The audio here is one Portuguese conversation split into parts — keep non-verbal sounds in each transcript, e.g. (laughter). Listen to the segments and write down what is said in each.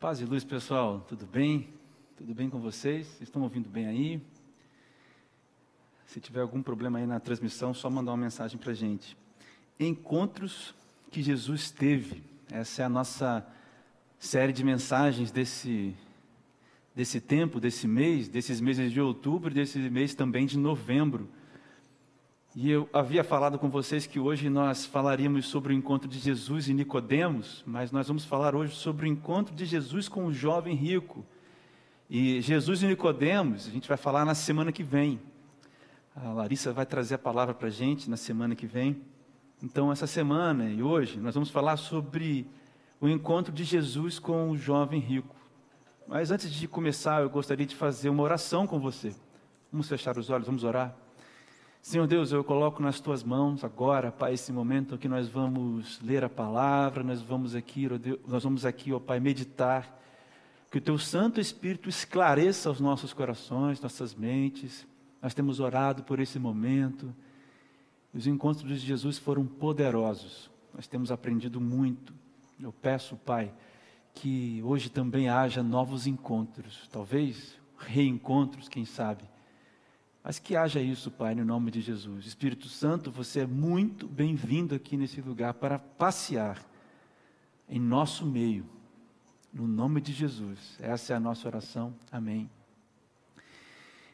Paz e luz, pessoal. Tudo bem? Tudo bem com vocês? Estão ouvindo bem aí? Se tiver algum problema aí na transmissão, só mandar uma mensagem para a gente. Encontros que Jesus teve. Essa é a nossa série de mensagens desse, desse tempo, desse mês, desses meses de outubro desse mês também de novembro. E eu havia falado com vocês que hoje nós falaríamos sobre o encontro de Jesus e Nicodemos, mas nós vamos falar hoje sobre o encontro de Jesus com o jovem rico. E Jesus e Nicodemos, a gente vai falar na semana que vem. A Larissa vai trazer a palavra para a gente na semana que vem. Então, essa semana e hoje, nós vamos falar sobre o encontro de Jesus com o jovem rico. Mas antes de começar, eu gostaria de fazer uma oração com você. Vamos fechar os olhos, vamos orar. Senhor Deus, eu coloco nas tuas mãos agora, Pai, esse momento que nós vamos ler a palavra, nós vamos aqui, nós vamos aqui, ó Pai, meditar. Que o teu Santo Espírito esclareça os nossos corações, nossas mentes. Nós temos orado por esse momento. Os encontros de Jesus foram poderosos. Nós temos aprendido muito. Eu peço, Pai, que hoje também haja novos encontros, talvez reencontros, quem sabe mas que haja isso, Pai, no nome de Jesus. Espírito Santo, você é muito bem-vindo aqui nesse lugar para passear em nosso meio. No nome de Jesus. Essa é a nossa oração. Amém.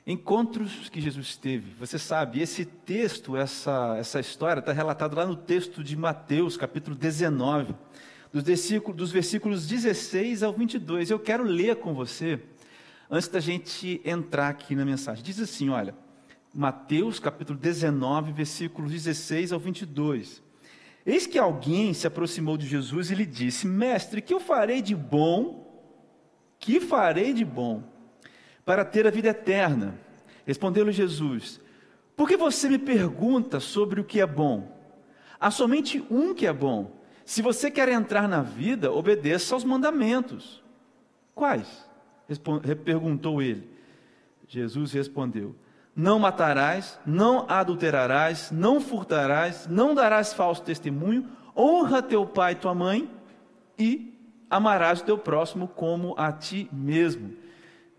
Encontros que Jesus teve. Você sabe, esse texto, essa, essa história, está relatado lá no texto de Mateus, capítulo 19, dos versículos, dos versículos 16 ao 22. Eu quero ler com você, antes da gente entrar aqui na mensagem. Diz assim: olha. Mateus capítulo 19, versículos 16 ao 22. Eis que alguém se aproximou de Jesus e lhe disse: Mestre, que eu farei de bom? Que farei de bom para ter a vida eterna? Respondeu-lhe Jesus: Por que você me pergunta sobre o que é bom? Há somente um que é bom. Se você quer entrar na vida, obedeça aos mandamentos. Quais? Perguntou ele. Jesus respondeu: não matarás, não adulterarás, não furtarás, não darás falso testemunho, honra teu pai e tua mãe e amarás o teu próximo como a ti mesmo.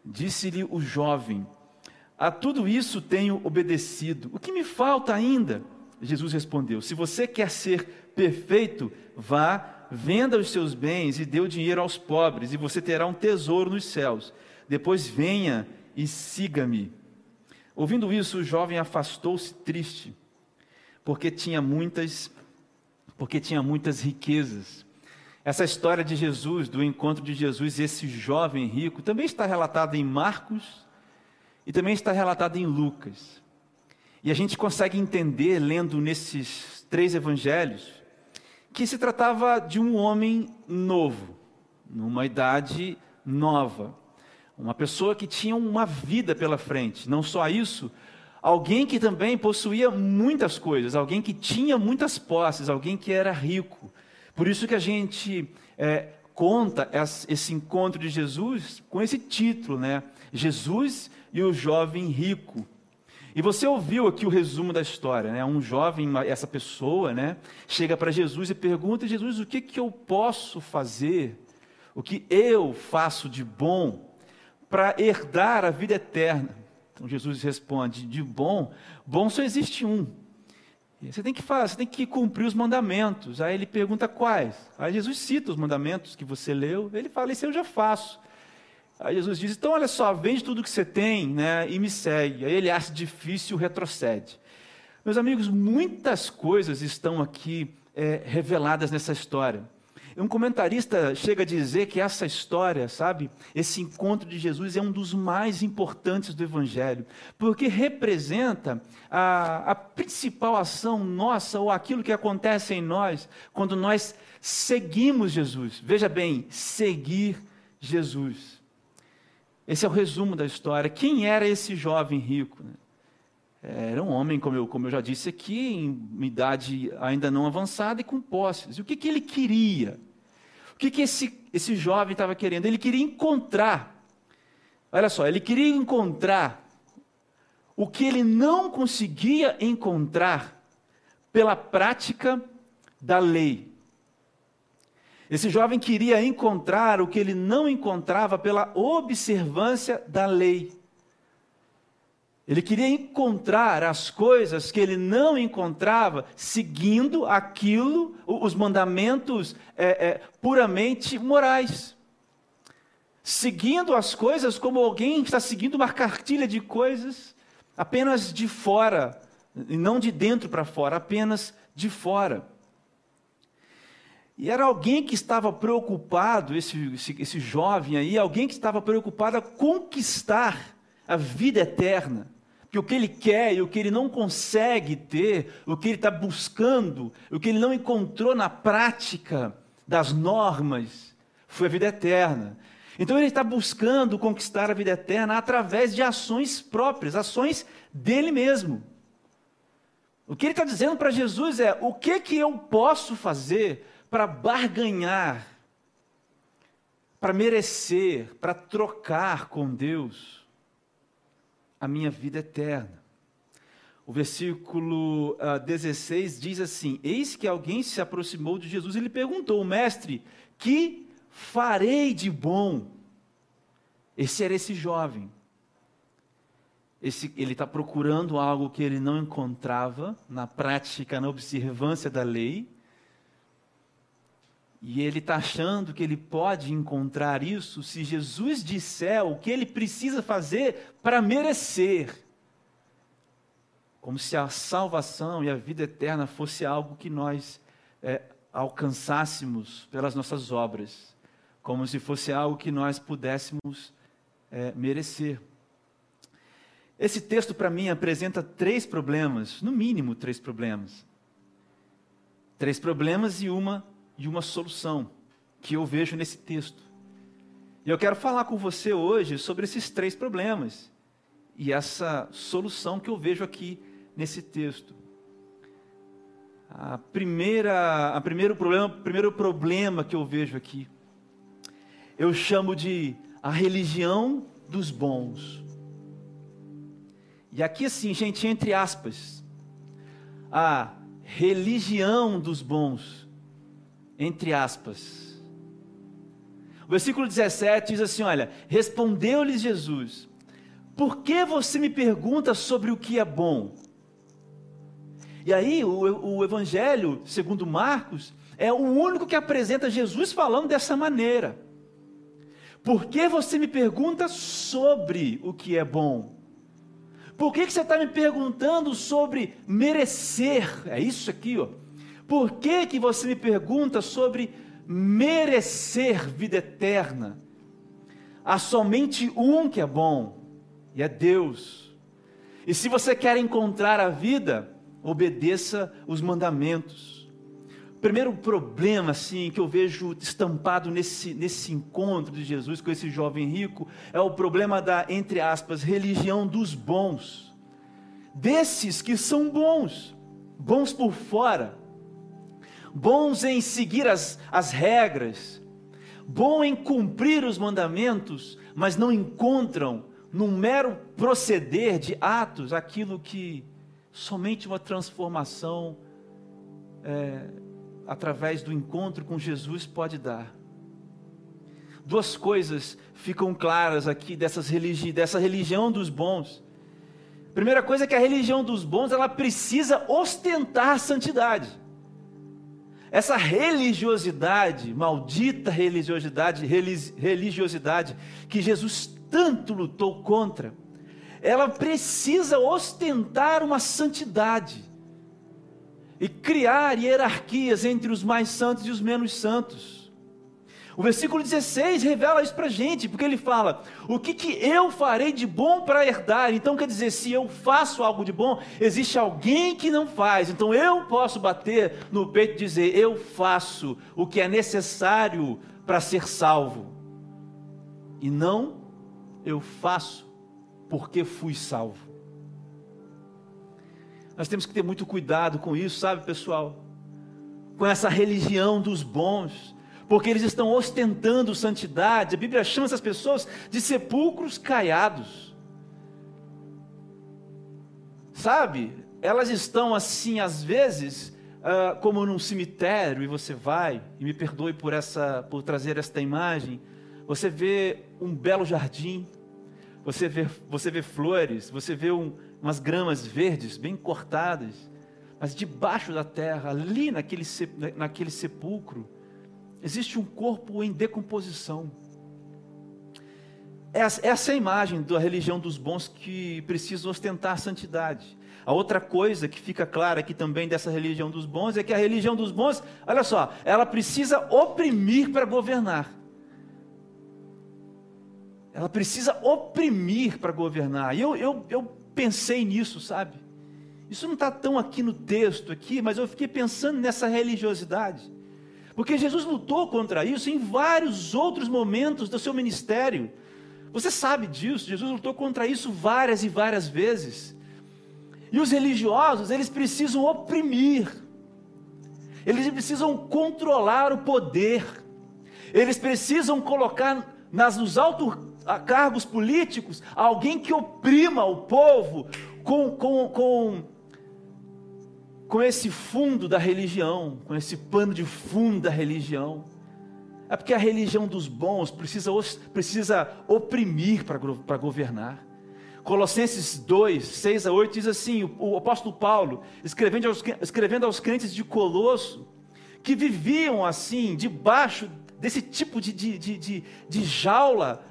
Disse-lhe o jovem: A tudo isso tenho obedecido. O que me falta ainda? Jesus respondeu: Se você quer ser perfeito, vá, venda os seus bens e dê o dinheiro aos pobres, e você terá um tesouro nos céus. Depois venha e siga-me. Ouvindo isso, o jovem afastou-se triste, porque tinha muitas porque tinha muitas riquezas. Essa história de Jesus, do encontro de Jesus e esse jovem rico, também está relatada em Marcos e também está relatada em Lucas. E a gente consegue entender, lendo nesses três evangelhos, que se tratava de um homem novo, numa idade nova, uma pessoa que tinha uma vida pela frente. Não só isso, alguém que também possuía muitas coisas, alguém que tinha muitas posses, alguém que era rico. Por isso que a gente é, conta esse encontro de Jesus com esse título, né? Jesus e o jovem rico. E você ouviu aqui o resumo da história, né? Um jovem, essa pessoa, né, chega para Jesus e pergunta: Jesus, o que que eu posso fazer? O que eu faço de bom para herdar a vida eterna. Então Jesus responde: de bom, bom só existe um. Você tem que fazer, você tem que cumprir os mandamentos. Aí ele pergunta quais. Aí Jesus cita os mandamentos que você leu. Ele fala: Isso eu já faço. Aí Jesus diz: Então, olha só, vende tudo que você tem né, e me segue. Aí ele acha difícil, retrocede. Meus amigos, muitas coisas estão aqui é, reveladas nessa história. Um comentarista chega a dizer que essa história, sabe, esse encontro de Jesus é um dos mais importantes do Evangelho, porque representa a, a principal ação nossa, ou aquilo que acontece em nós, quando nós seguimos Jesus. Veja bem, seguir Jesus. Esse é o resumo da história. Quem era esse jovem rico? Era um homem, como eu, como eu já disse aqui, em idade ainda não avançada e com posses. E o que, que ele queria? O que, que esse, esse jovem estava querendo? Ele queria encontrar, olha só, ele queria encontrar o que ele não conseguia encontrar pela prática da lei. Esse jovem queria encontrar o que ele não encontrava pela observância da lei. Ele queria encontrar as coisas que ele não encontrava seguindo aquilo, os mandamentos é, é, puramente morais. Seguindo as coisas como alguém está seguindo uma cartilha de coisas apenas de fora, e não de dentro para fora, apenas de fora. E era alguém que estava preocupado, esse, esse, esse jovem aí, alguém que estava preocupado a conquistar a vida eterna. Que o que ele quer e o que ele não consegue ter, o que ele está buscando, o que ele não encontrou na prática das normas, foi a vida eterna. Então ele está buscando conquistar a vida eterna através de ações próprias, ações dele mesmo. O que ele está dizendo para Jesus é: o que que eu posso fazer para barganhar, para merecer, para trocar com Deus a minha vida eterna. O versículo uh, ah, 16 diz assim: Eis que alguém se aproximou de Jesus e lhe perguntou, mestre, que farei de bom? Esse era esse jovem. Esse, ele está procurando algo que ele não encontrava na prática, na observância da lei. E ele está achando que ele pode encontrar isso se Jesus disser o que ele precisa fazer para merecer. Como se a salvação e a vida eterna fosse algo que nós é, alcançássemos pelas nossas obras. Como se fosse algo que nós pudéssemos é, merecer. Esse texto, para mim, apresenta três problemas, no mínimo três problemas. Três problemas e uma e uma solução que eu vejo nesse texto. E eu quero falar com você hoje sobre esses três problemas e essa solução que eu vejo aqui nesse texto. A primeira, a primeiro problema, primeiro problema que eu vejo aqui, eu chamo de a religião dos bons. E aqui assim, gente, entre aspas, a religião dos bons entre aspas. O versículo 17 diz assim: Olha, respondeu-lhes Jesus: Por que você me pergunta sobre o que é bom? E aí, o, o Evangelho, segundo Marcos, é o único que apresenta Jesus falando dessa maneira. Por que você me pergunta sobre o que é bom? Por que, que você está me perguntando sobre merecer? É isso aqui, ó por que, que você me pergunta sobre merecer vida eterna? Há somente um que é bom, e é Deus. E se você quer encontrar a vida, obedeça os mandamentos. O primeiro problema, assim, que eu vejo estampado nesse, nesse encontro de Jesus com esse jovem rico, é o problema da, entre aspas, religião dos bons. Desses que são bons, bons por fora, bons em seguir as, as regras, bom em cumprir os mandamentos, mas não encontram num mero proceder de atos aquilo que somente uma transformação é, através do encontro com Jesus pode dar. Duas coisas ficam claras aqui dessas religi dessa religião dos bons. Primeira coisa é que a religião dos bons ela precisa ostentar santidade. Essa religiosidade, maldita religiosidade, religiosidade que Jesus tanto lutou contra, ela precisa ostentar uma santidade e criar hierarquias entre os mais santos e os menos santos. O versículo 16 revela isso para a gente, porque ele fala: O que, que eu farei de bom para herdar? Então quer dizer, se eu faço algo de bom, existe alguém que não faz. Então eu posso bater no peito e dizer: Eu faço o que é necessário para ser salvo. E não eu faço porque fui salvo. Nós temos que ter muito cuidado com isso, sabe, pessoal? Com essa religião dos bons porque eles estão ostentando santidade. A Bíblia chama essas pessoas de sepulcros caiados. Sabe? Elas estão assim, às vezes, uh, como num cemitério e você vai, e me perdoe por essa, por trazer esta imagem, você vê um belo jardim, você vê, você vê flores, você vê um, umas gramas verdes bem cortadas, mas debaixo da terra, ali naquele, naquele sepulcro, existe um corpo em decomposição. Essa é a imagem da religião dos bons que precisam ostentar santidade. A outra coisa que fica clara aqui também dessa religião dos bons é que a religião dos bons, olha só, ela precisa oprimir para governar. Ela precisa oprimir para governar. E eu, eu, eu pensei nisso, sabe? Isso não está tão aqui no texto aqui, mas eu fiquei pensando nessa religiosidade. Porque Jesus lutou contra isso em vários outros momentos do seu ministério. Você sabe disso, Jesus lutou contra isso várias e várias vezes. E os religiosos, eles precisam oprimir, eles precisam controlar o poder, eles precisam colocar nas, nos altos cargos políticos alguém que oprima o povo com, com, com, com esse fundo da religião, com esse pano de fundo da religião. É porque a religião dos bons precisa, precisa oprimir para governar. Colossenses 2, 6 a 8 diz assim: o, o apóstolo Paulo, escrevendo aos, escrevendo aos crentes de Colosso, que viviam assim, debaixo desse tipo de, de, de, de, de jaula,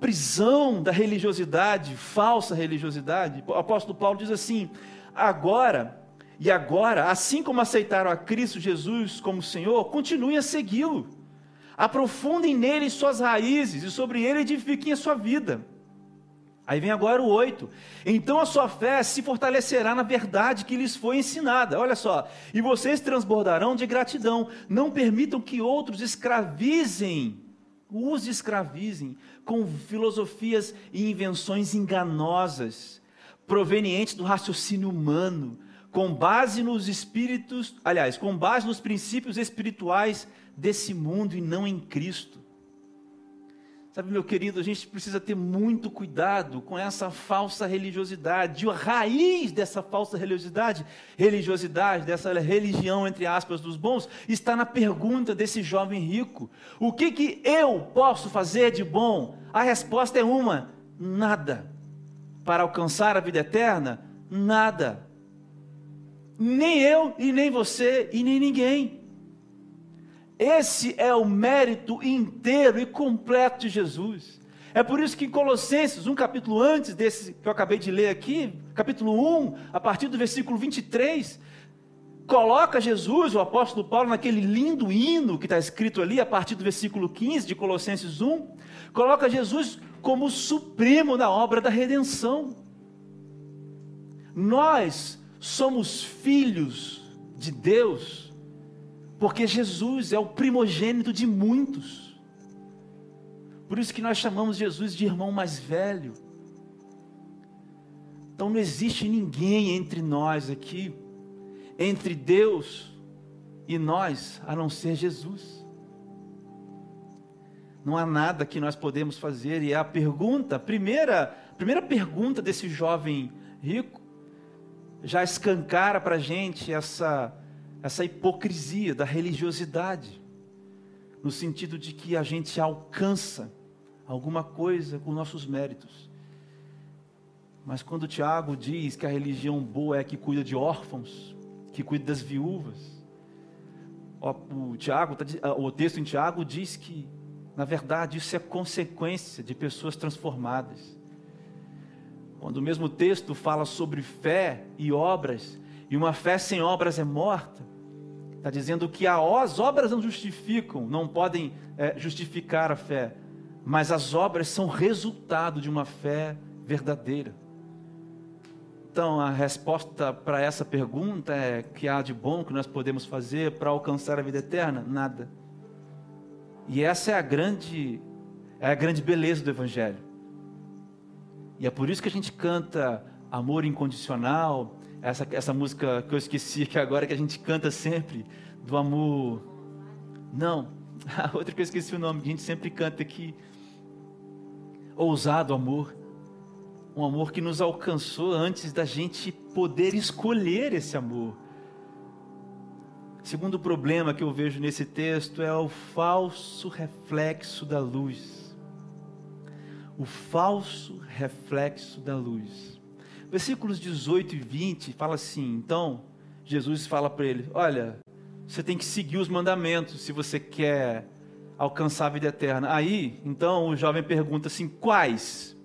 prisão da religiosidade, falsa religiosidade. O apóstolo Paulo diz assim: agora, e agora, assim como aceitaram a Cristo Jesus como Senhor, continuem a segui-lo. Aprofundem nele suas raízes e sobre ele edifiquem a sua vida. Aí vem agora o 8. Então a sua fé se fortalecerá na verdade que lhes foi ensinada. Olha só. E vocês transbordarão de gratidão. Não permitam que outros escravizem, os escravizem, com filosofias e invenções enganosas, provenientes do raciocínio humano, com base nos espíritos, aliás, com base nos princípios espirituais desse mundo e não em Cristo. Sabe, meu querido, a gente precisa ter muito cuidado com essa falsa religiosidade. A raiz dessa falsa religiosidade, religiosidade, dessa religião, entre aspas, dos bons, está na pergunta desse jovem rico: o que, que eu posso fazer de bom? A resposta é uma: nada. Para alcançar a vida eterna? Nada. Nem eu, e nem você, e nem ninguém. Esse é o mérito inteiro e completo de Jesus. É por isso que em Colossenses, um capítulo antes desse que eu acabei de ler aqui, capítulo 1, a partir do versículo 23, coloca Jesus, o apóstolo Paulo, naquele lindo hino que está escrito ali, a partir do versículo 15 de Colossenses 1, coloca Jesus como supremo na obra da redenção. Nós somos filhos de Deus porque Jesus é o primogênito de muitos. Por isso que nós chamamos Jesus de irmão mais velho. Então não existe ninguém entre nós aqui, entre Deus e nós, a não ser Jesus. Não há nada que nós podemos fazer. E a pergunta, a primeira, primeira pergunta desse jovem rico, já escancara para a gente essa essa hipocrisia da religiosidade, no sentido de que a gente alcança alguma coisa com nossos méritos. Mas quando Tiago diz que a religião boa é a que cuida de órfãos, que cuida das viúvas, o, Tiago, tá o texto em Tiago diz que, na verdade, isso é consequência de pessoas transformadas. Quando o mesmo texto fala sobre fé e obras, e uma fé sem obras é morta, Está dizendo que as obras não justificam, não podem é, justificar a fé, mas as obras são resultado de uma fé verdadeira. Então, a resposta para essa pergunta é: que há de bom que nós podemos fazer para alcançar a vida eterna? Nada. E essa é a grande, é a grande beleza do Evangelho. E é por isso que a gente canta amor incondicional, essa, essa música que eu esqueci, que agora que a gente canta sempre, do amor. Não, (laughs) a outra que eu esqueci o nome, que a gente sempre canta aqui. Ousado amor. Um amor que nos alcançou antes da gente poder escolher esse amor. Segundo problema que eu vejo nesse texto é o falso reflexo da luz. O falso reflexo da luz. Versículos 18 e 20 fala assim: então, Jesus fala para ele: Olha, você tem que seguir os mandamentos se você quer alcançar a vida eterna. Aí, então, o jovem pergunta assim: quais?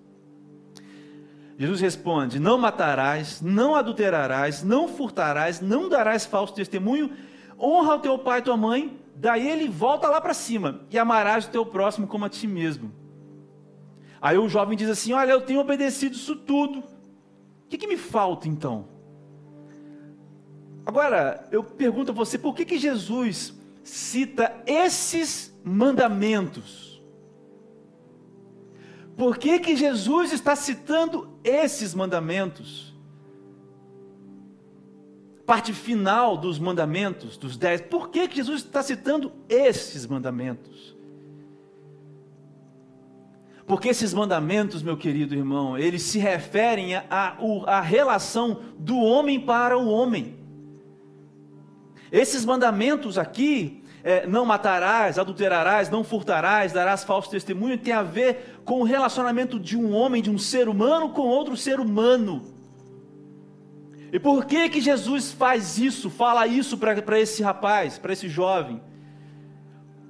Jesus responde: Não matarás, não adulterarás, não furtarás, não darás falso testemunho, honra o teu pai e tua mãe. Daí ele volta lá para cima e amarás o teu próximo como a ti mesmo. Aí o jovem diz assim: Olha, eu tenho obedecido isso tudo. O que, que me falta então? Agora, eu pergunto a você, por que, que Jesus cita esses mandamentos? Por que, que Jesus está citando esses mandamentos? Parte final dos mandamentos, dos dez. Por que, que Jesus está citando esses mandamentos? Porque esses mandamentos, meu querido irmão, eles se referem à relação do homem para o homem. Esses mandamentos aqui, é, não matarás, adulterarás, não furtarás, darás falso testemunho, tem a ver com o relacionamento de um homem, de um ser humano com outro ser humano. E por que que Jesus faz isso, fala isso para esse rapaz, para esse jovem?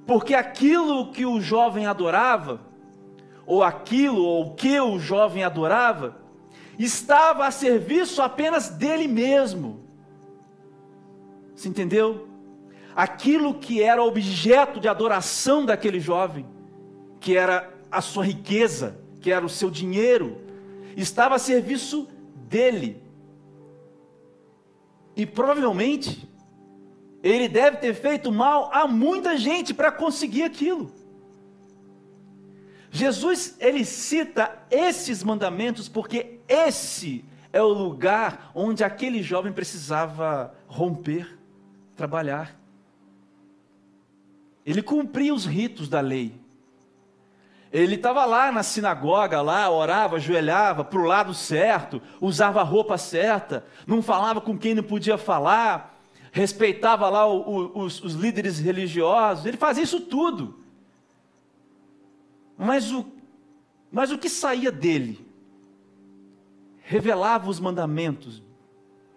Porque aquilo que o jovem adorava, ou aquilo ou que o jovem adorava, estava a serviço apenas dele mesmo. Você entendeu? Aquilo que era objeto de adoração daquele jovem, que era a sua riqueza, que era o seu dinheiro, estava a serviço dele. E provavelmente ele deve ter feito mal a muita gente para conseguir aquilo. Jesus ele cita esses mandamentos porque esse é o lugar onde aquele jovem precisava romper trabalhar. Ele cumpria os ritos da lei. Ele estava lá na sinagoga, lá, orava, ajoelhava para o lado certo, usava a roupa certa, não falava com quem não podia falar, respeitava lá o, o, os, os líderes religiosos, ele fazia isso tudo. Mas o, mas o que saía dele? Revelava os mandamentos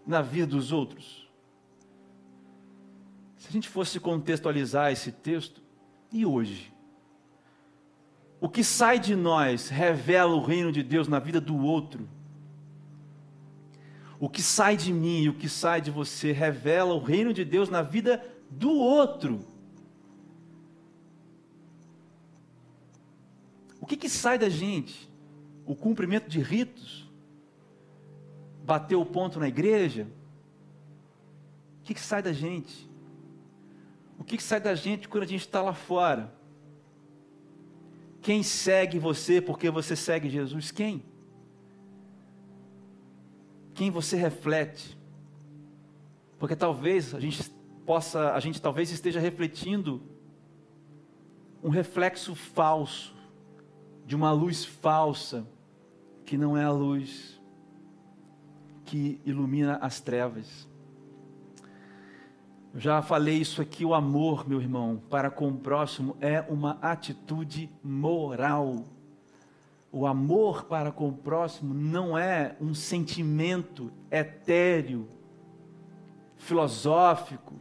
na vida dos outros. Se a gente fosse contextualizar esse texto, e hoje? O que sai de nós revela o reino de Deus na vida do outro. O que sai de mim e o que sai de você revela o reino de Deus na vida do outro. O que, que sai da gente? O cumprimento de ritos? Bater o ponto na igreja? O que, que sai da gente? O que, que sai da gente quando a gente está lá fora? Quem segue você porque você segue Jesus? Quem? Quem você reflete? Porque talvez a gente possa, a gente talvez esteja refletindo um reflexo falso de uma luz falsa que não é a luz que ilumina as trevas. Já falei isso aqui, o amor, meu irmão, para com o próximo é uma atitude moral. O amor para com o próximo não é um sentimento etéreo, filosófico,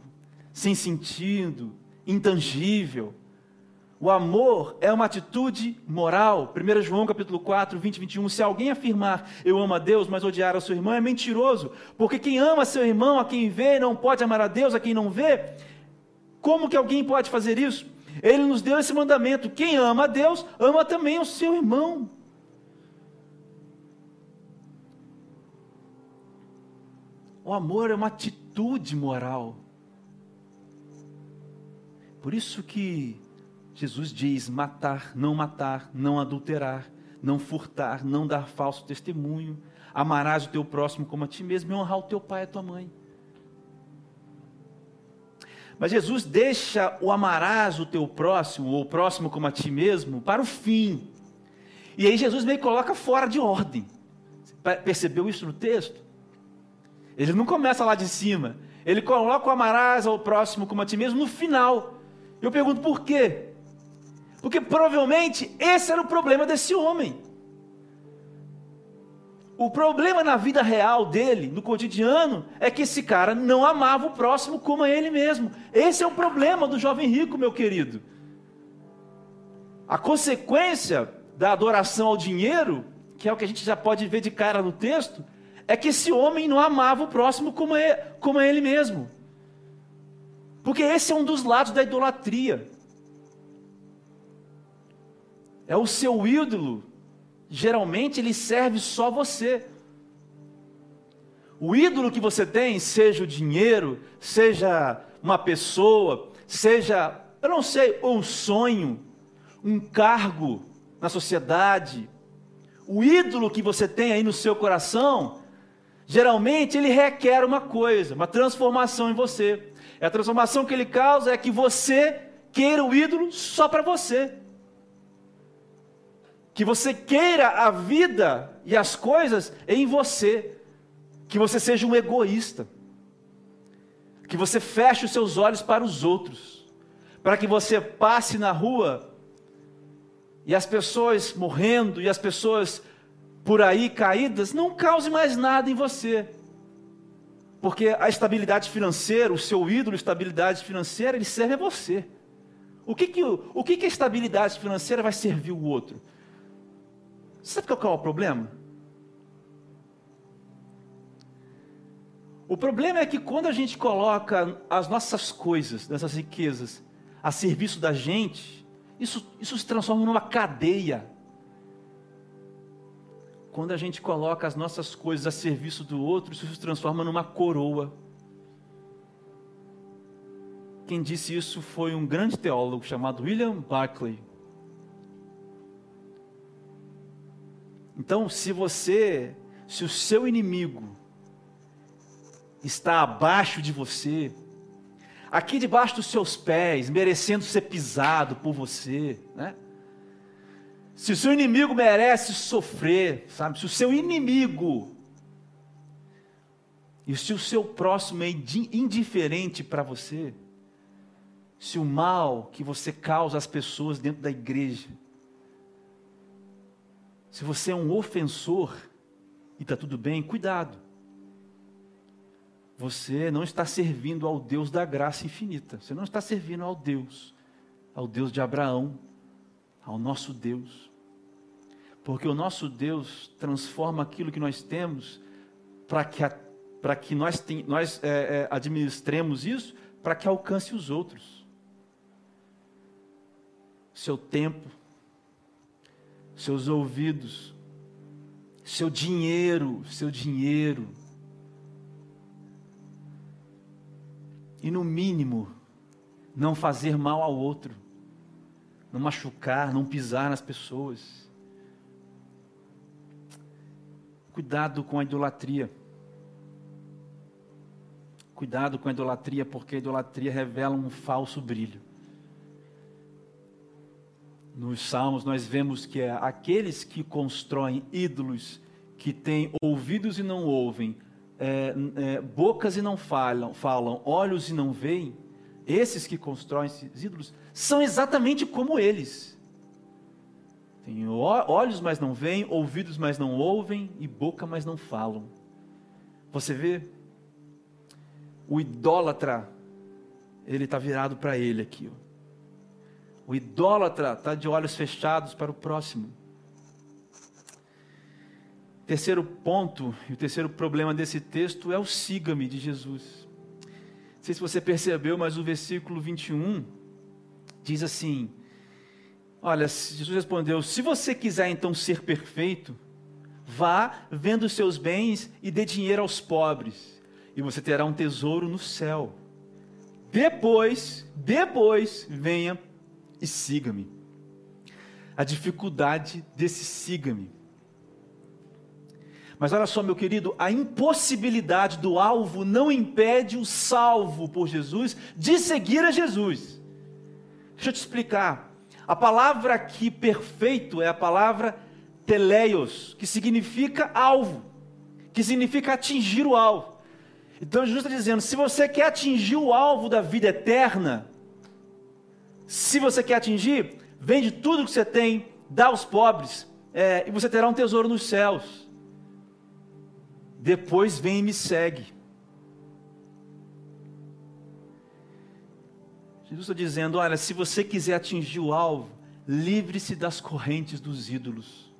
sem sentido, intangível. O amor é uma atitude moral. 1 João capítulo 4, 20 e 21. Se alguém afirmar eu amo a Deus, mas odiar a seu irmão, é mentiroso. Porque quem ama seu irmão, a quem vê, não pode amar a Deus, a quem não vê. Como que alguém pode fazer isso? Ele nos deu esse mandamento: quem ama a Deus, ama também o seu irmão. O amor é uma atitude moral. Por isso que Jesus diz: matar, não matar, não adulterar, não furtar, não dar falso testemunho, amarás o teu próximo como a ti mesmo e honrar o teu pai e a tua mãe. Mas Jesus deixa o amarás o teu próximo, ou o próximo como a ti mesmo, para o fim. E aí Jesus meio coloca fora de ordem. Percebeu isso no texto? Ele não começa lá de cima. Ele coloca o amarás ao próximo como a ti mesmo no final. Eu pergunto por quê? Porque provavelmente esse era o problema desse homem. O problema na vida real dele, no cotidiano, é que esse cara não amava o próximo como a ele mesmo. Esse é o problema do jovem rico, meu querido. A consequência da adoração ao dinheiro, que é o que a gente já pode ver de cara no texto, é que esse homem não amava o próximo como, é, como a ele mesmo. Porque esse é um dos lados da idolatria. É o seu ídolo geralmente ele serve só você. O ídolo que você tem, seja o dinheiro, seja uma pessoa, seja, eu não sei, um sonho, um cargo na sociedade, o ídolo que você tem aí no seu coração, geralmente ele requer uma coisa, uma transformação em você. E a transformação que ele causa é que você queira o ídolo só para você que você queira a vida e as coisas em você, que você seja um egoísta, que você feche os seus olhos para os outros, para que você passe na rua e as pessoas morrendo e as pessoas por aí caídas não cause mais nada em você. Porque a estabilidade financeira, o seu ídolo estabilidade financeira, ele serve a você. O que que, o que que a estabilidade financeira vai servir o outro? Sabe qual é o problema? O problema é que quando a gente coloca as nossas coisas, nossas riquezas, a serviço da gente, isso, isso se transforma numa cadeia. Quando a gente coloca as nossas coisas a serviço do outro, isso se transforma numa coroa. Quem disse isso foi um grande teólogo chamado William Barclay. Então, se você, se o seu inimigo está abaixo de você, aqui debaixo dos seus pés, merecendo ser pisado por você, né? Se o seu inimigo merece sofrer, sabe? Se o seu inimigo e se o seu próximo é indiferente para você, se o mal que você causa às pessoas dentro da igreja se você é um ofensor e está tudo bem, cuidado. Você não está servindo ao Deus da graça infinita. Você não está servindo ao Deus, ao Deus de Abraão, ao nosso Deus. Porque o nosso Deus transforma aquilo que nós temos para que, que nós, tem, nós é, é, administremos isso, para que alcance os outros. Seu tempo, seus ouvidos, seu dinheiro, seu dinheiro. E no mínimo, não fazer mal ao outro, não machucar, não pisar nas pessoas. Cuidado com a idolatria. Cuidado com a idolatria, porque a idolatria revela um falso brilho. Nos Salmos nós vemos que é aqueles que constroem ídolos, que têm ouvidos e não ouvem, é, é, bocas e não falam, falam, olhos e não veem, esses que constroem esses ídolos são exatamente como eles. Tem olhos, mas não veem, ouvidos, mas não ouvem, e boca, mas não falam. Você vê? O idólatra, ele está virado para ele aqui. Ó. O idólatra está de olhos fechados para o próximo. Terceiro ponto, e o terceiro problema desse texto é o siga-me de Jesus. Não sei se você percebeu, mas o versículo 21 diz assim: Olha, Jesus respondeu: Se você quiser então ser perfeito, vá, venda os seus bens e dê dinheiro aos pobres, e você terá um tesouro no céu. Depois, depois, venha e siga-me. A dificuldade desse siga-me. Mas olha só, meu querido, a impossibilidade do alvo não impede o salvo por Jesus de seguir a Jesus. Deixa eu te explicar. A palavra aqui perfeito é a palavra teleios, que significa alvo, que significa atingir o alvo. Então Jesus está dizendo: se você quer atingir o alvo da vida eterna, se você quer atingir, vende tudo que você tem, dá aos pobres, é, e você terá um tesouro nos céus. Depois vem e me segue. Jesus está dizendo: olha, se você quiser atingir o alvo, livre-se das correntes dos ídolos.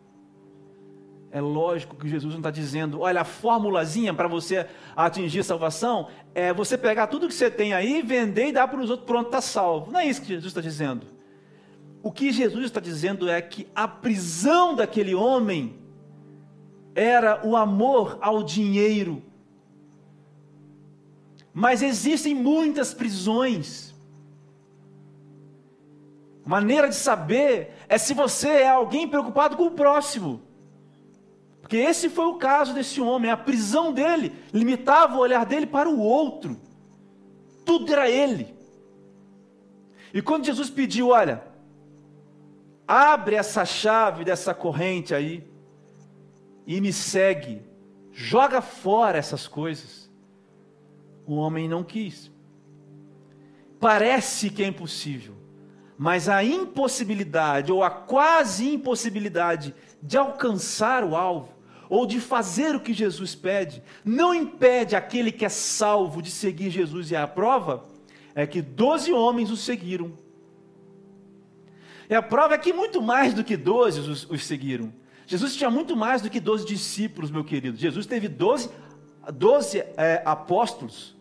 É lógico que Jesus não está dizendo, olha, a formulazinha para você atingir salvação é você pegar tudo que você tem aí, vender e dar para os outros, pronto, está salvo. Não é isso que Jesus está dizendo. O que Jesus está dizendo é que a prisão daquele homem era o amor ao dinheiro. Mas existem muitas prisões. Maneira de saber é se você é alguém preocupado com o próximo. Porque esse foi o caso desse homem, a prisão dele limitava o olhar dele para o outro. Tudo era ele. E quando Jesus pediu, olha, abre essa chave dessa corrente aí e me segue, joga fora essas coisas. O homem não quis. Parece que é impossível, mas a impossibilidade ou a quase impossibilidade de alcançar o alvo ou de fazer o que Jesus pede, não impede aquele que é salvo de seguir Jesus. E a prova é que doze homens o seguiram. E a prova é que muito mais do que doze os, os seguiram. Jesus tinha muito mais do que doze discípulos, meu querido. Jesus teve doze, doze é, apóstolos.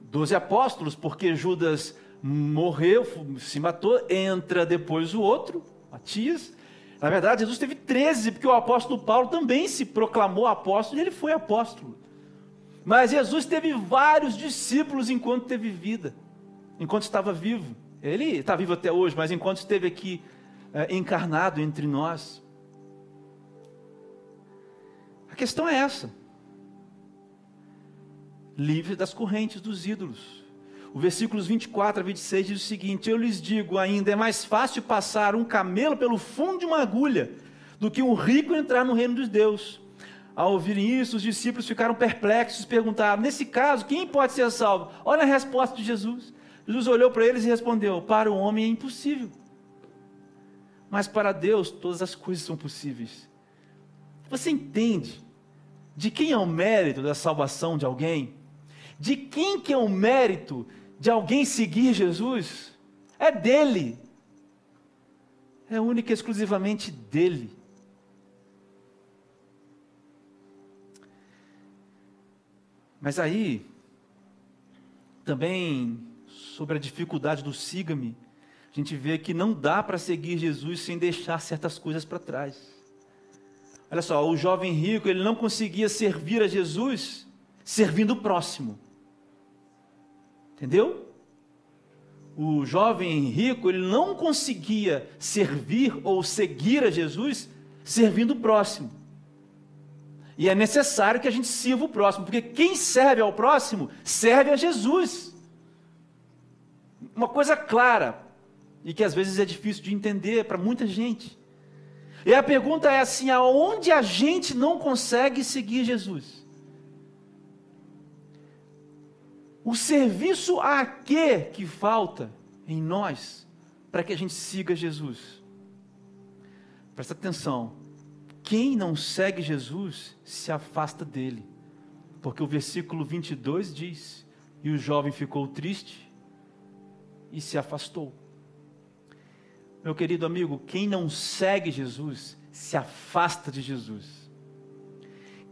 Doze apóstolos, porque Judas morreu, se matou, entra depois o outro, Matias, na verdade, Jesus teve 13, porque o apóstolo Paulo também se proclamou apóstolo e ele foi apóstolo. Mas Jesus teve vários discípulos enquanto teve vida, enquanto estava vivo. Ele está vivo até hoje, mas enquanto esteve aqui é, encarnado entre nós. A questão é essa: livre das correntes dos ídolos. O versículos 24 a 26 diz o seguinte: Eu lhes digo ainda, é mais fácil passar um camelo pelo fundo de uma agulha do que um rico entrar no reino dos Deus. Ao ouvirem isso, os discípulos ficaram perplexos perguntaram: Nesse caso, quem pode ser salvo? Olha a resposta de Jesus. Jesus olhou para eles e respondeu: Para o homem é impossível, mas para Deus todas as coisas são possíveis. Você entende de quem é o mérito da salvação de alguém? De quem que é o mérito de alguém seguir Jesus é dele. É única e exclusivamente dele. Mas aí, também sobre a dificuldade do siga-me, a gente vê que não dá para seguir Jesus sem deixar certas coisas para trás. Olha só, o jovem rico, ele não conseguia servir a Jesus servindo o próximo. Entendeu? O jovem rico, ele não conseguia servir ou seguir a Jesus servindo o próximo. E é necessário que a gente sirva o próximo, porque quem serve ao próximo serve a Jesus. Uma coisa clara, e que às vezes é difícil de entender para muita gente. E a pergunta é assim: aonde a gente não consegue seguir Jesus? O serviço a quê que falta em nós para que a gente siga Jesus? Presta atenção. Quem não segue Jesus se afasta dele. Porque o versículo 22 diz: E o jovem ficou triste e se afastou. Meu querido amigo, quem não segue Jesus se afasta de Jesus.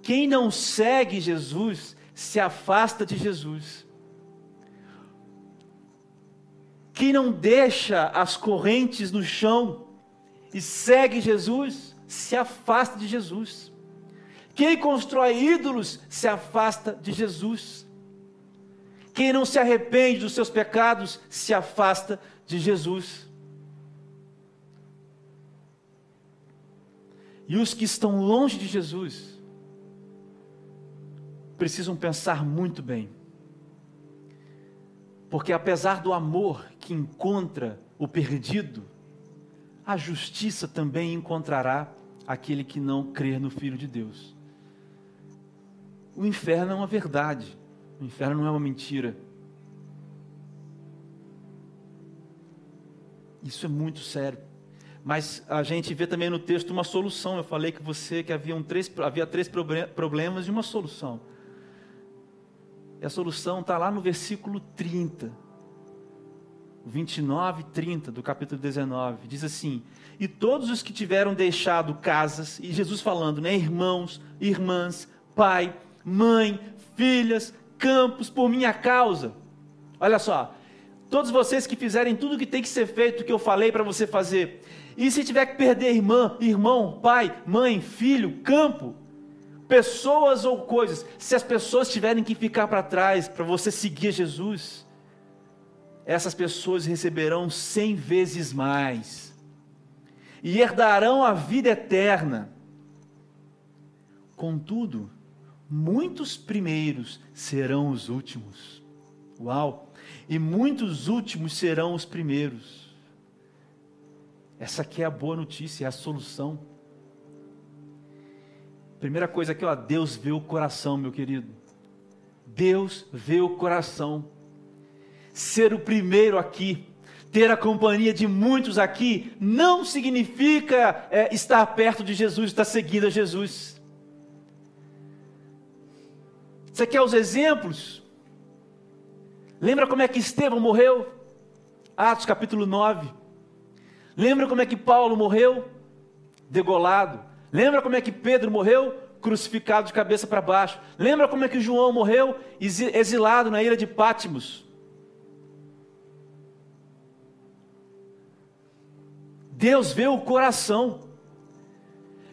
Quem não segue Jesus se afasta de Jesus. Quem não deixa as correntes no chão e segue Jesus, se afasta de Jesus. Quem constrói ídolos se afasta de Jesus. Quem não se arrepende dos seus pecados se afasta de Jesus. E os que estão longe de Jesus precisam pensar muito bem porque apesar do amor que encontra o perdido, a justiça também encontrará aquele que não crer no Filho de Deus. o inferno é uma verdade, o inferno não é uma mentira. Isso é muito sério. Mas a gente vê também no texto uma solução. Eu falei que você que havia, um três, havia três problemas e uma solução. E a solução está lá no versículo 30. 29 e 30 do capítulo 19. Diz assim: E todos os que tiveram deixado casas, e Jesus falando, né? Irmãos, irmãs, pai, mãe, filhas, campos, por minha causa. Olha só, todos vocês que fizerem tudo o que tem que ser feito, que eu falei para você fazer, e se tiver que perder irmã, irmão, pai, mãe, filho, campo, pessoas ou coisas, se as pessoas tiverem que ficar para trás para você seguir Jesus, essas pessoas receberão cem vezes mais e herdarão a vida eterna. Contudo, muitos primeiros serão os últimos. Uau! E muitos últimos serão os primeiros. Essa aqui é a boa notícia, é a solução. Primeira coisa aqui, ó, Deus vê o coração, meu querido. Deus vê o coração. Ser o primeiro aqui, ter a companhia de muitos aqui, não significa é, estar perto de Jesus, estar seguindo a Jesus. Você quer os exemplos? Lembra como é que Estevão morreu? Atos capítulo 9. Lembra como é que Paulo morreu? Degolado. Lembra como é que Pedro morreu? Crucificado de cabeça para baixo. Lembra como é que João morreu? Exilado na ilha de Pátimos. Deus vê o coração.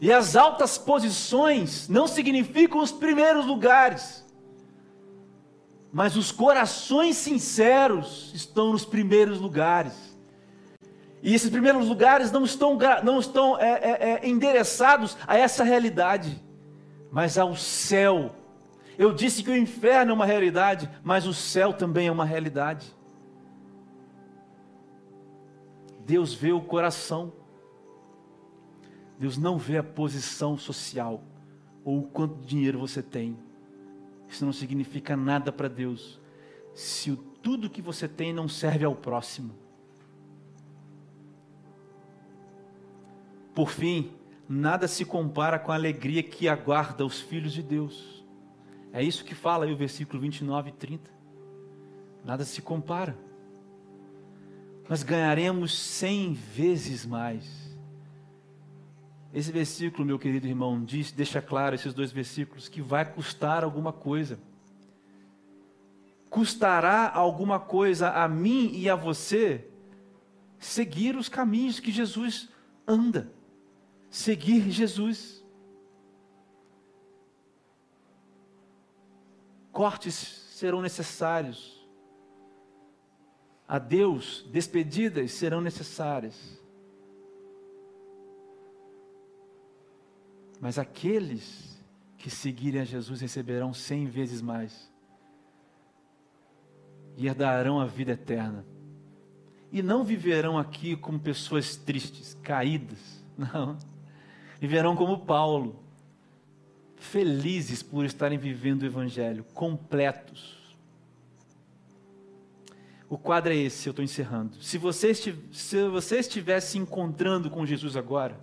E as altas posições não significam os primeiros lugares. Mas os corações sinceros estão nos primeiros lugares. E esses primeiros lugares não estão, não estão é, é, é, endereçados a essa realidade, mas ao céu. Eu disse que o inferno é uma realidade, mas o céu também é uma realidade. Deus vê o coração. Deus não vê a posição social ou o quanto dinheiro você tem. Isso não significa nada para Deus. Se o, tudo que você tem não serve ao próximo. Por fim, nada se compara com a alegria que aguarda os filhos de Deus. É isso que fala aí o versículo 29 e 30. Nada se compara. Nós ganharemos cem vezes mais. Esse versículo, meu querido irmão, diz, deixa claro esses dois versículos, que vai custar alguma coisa. Custará alguma coisa a mim e a você seguir os caminhos que Jesus anda seguir Jesus. Cortes serão necessários. A Deus, despedidas serão necessárias. Mas aqueles que seguirem a Jesus receberão cem vezes mais e herdarão a vida eterna. E não viverão aqui como pessoas tristes, caídas. (laughs) Não viverão como Paulo, felizes por estarem vivendo o Evangelho, completos. O quadro é esse, eu estou encerrando. Se você, se você estivesse encontrando com Jesus agora,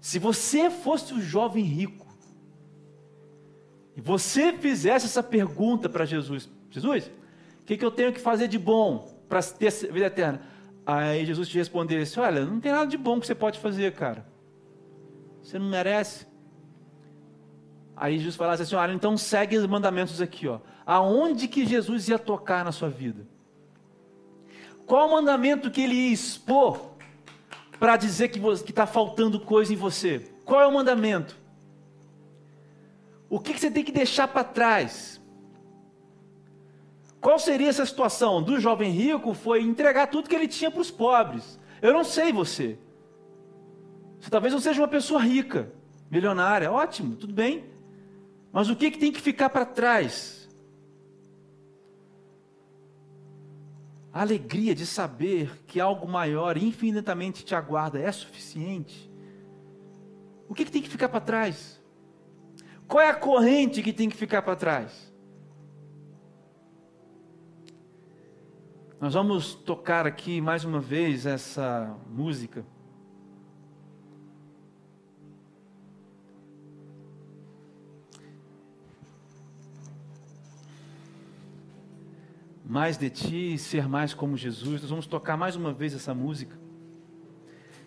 se você fosse o jovem rico, e você fizesse essa pergunta para Jesus: Jesus, o que, que eu tenho que fazer de bom para ter vida eterna? Aí Jesus te respondesse: Olha, não tem nada de bom que você pode fazer, cara. Você não merece. Aí Jesus falasse assim: Olha, então segue os mandamentos aqui, ó. Aonde que Jesus ia tocar na sua vida? Qual o mandamento que ele ia expor para dizer que está faltando coisa em você? Qual é o mandamento? O que, que você tem que deixar para trás? Qual seria essa situação? Do jovem rico foi entregar tudo que ele tinha para os pobres. Eu não sei você. Você talvez não seja uma pessoa rica, milionária, ótimo, tudo bem. Mas o que, que tem que ficar para trás? A alegria de saber que algo maior, infinitamente te aguarda, é suficiente. O que, que tem que ficar para trás? Qual é a corrente que tem que ficar para trás? Nós vamos tocar aqui mais uma vez essa música. Mais de ti, ser mais como Jesus. Nós vamos tocar mais uma vez essa música.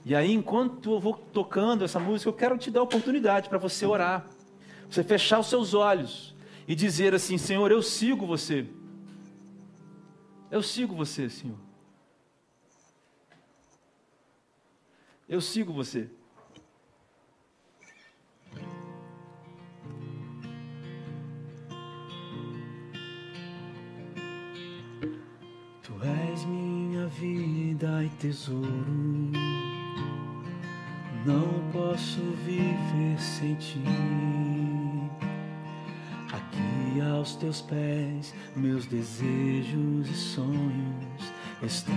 E aí, enquanto eu vou tocando essa música, eu quero te dar a oportunidade para você orar. Você fechar os seus olhos e dizer assim: Senhor, eu sigo você. Eu sigo você, Senhor. Eu sigo você. Vida e tesouro. Não posso viver sem ti. Aqui aos teus pés, meus desejos e sonhos estão.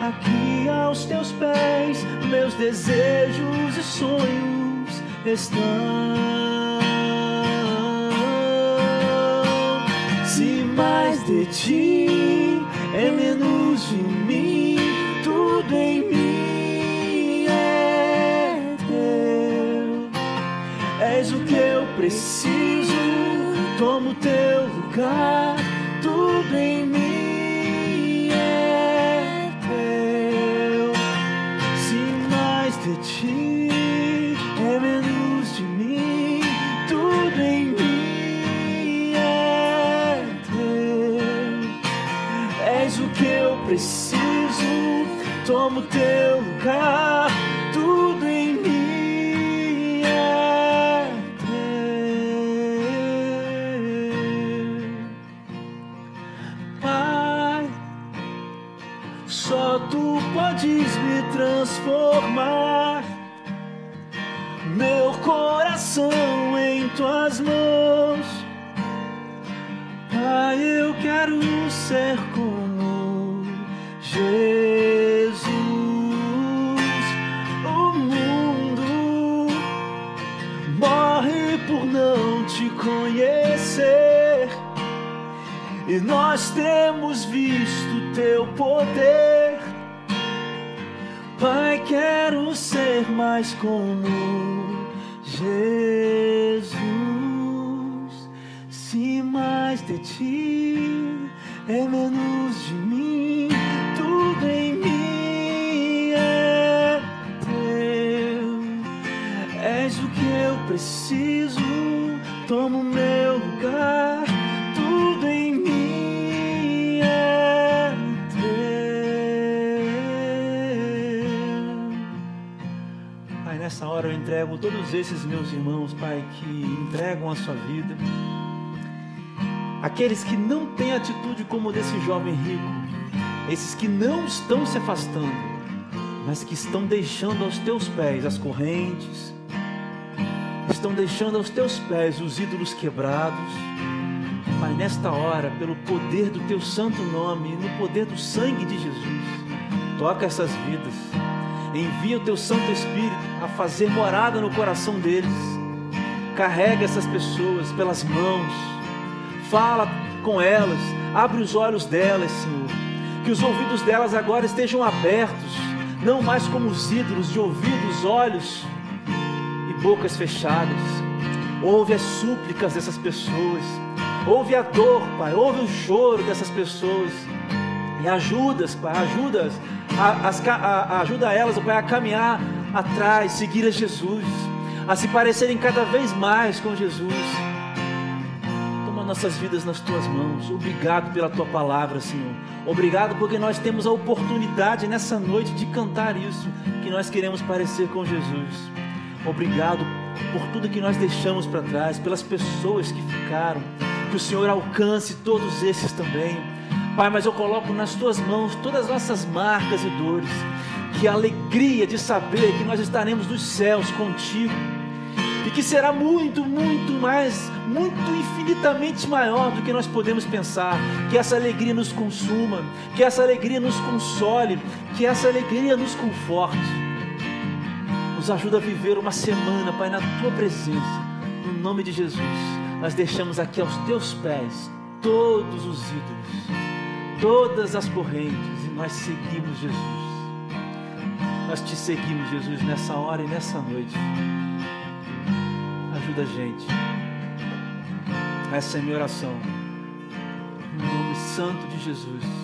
Aqui aos teus pés, meus desejos e sonhos estão. De ti é menos de mim, tudo em mim é teu. És o que eu preciso, tomo teu lugar, tudo em mim é teu. Se mais de ti tomo teu lugar, O que eu preciso, toma o meu lugar. Tudo em mim é teu. Pai, nessa hora eu entrego todos esses meus irmãos, Pai, que entregam a sua vida. Aqueles que não têm atitude como desse jovem rico, esses que não estão se afastando, mas que estão deixando aos teus pés as correntes, estão deixando aos teus pés os ídolos quebrados. Mas nesta hora, pelo poder do teu santo nome no poder do sangue de Jesus, toca essas vidas, envia o teu Santo Espírito a fazer morada no coração deles, carrega essas pessoas pelas mãos, fala com elas, abre os olhos delas, Senhor. Que os ouvidos delas agora estejam abertos, não mais como os ídolos de ouvidos, olhos bocas fechadas. Ouve as súplicas dessas pessoas, ouve a dor, Pai, ouve o choro dessas pessoas e ajudas, Pai, ajudas, a, a, ajuda elas, Pai, a caminhar atrás, seguir a Jesus, a se parecerem cada vez mais com Jesus nossas vidas nas tuas mãos. Obrigado pela tua palavra, Senhor. Obrigado porque nós temos a oportunidade nessa noite de cantar isso, que nós queremos parecer com Jesus. Obrigado por tudo que nós deixamos para trás, pelas pessoas que ficaram. Que o Senhor alcance todos esses também. Pai, mas eu coloco nas tuas mãos todas as nossas marcas e dores. Que a alegria de saber que nós estaremos nos céus contigo e que será muito, muito mais, muito infinitamente maior do que nós podemos pensar. Que essa alegria nos consuma, que essa alegria nos console, que essa alegria nos conforte. Nos ajuda a viver uma semana, Pai, na tua presença. No nome de Jesus, nós deixamos aqui aos teus pés todos os ídolos, todas as correntes, e nós seguimos Jesus. Nós te seguimos, Jesus, nessa hora e nessa noite. Ajuda a gente. Essa é a minha oração. No nome santo de Jesus.